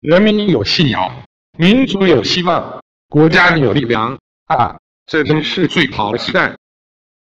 人民有信仰民族有希望国家有力量啊这真是最好的时代。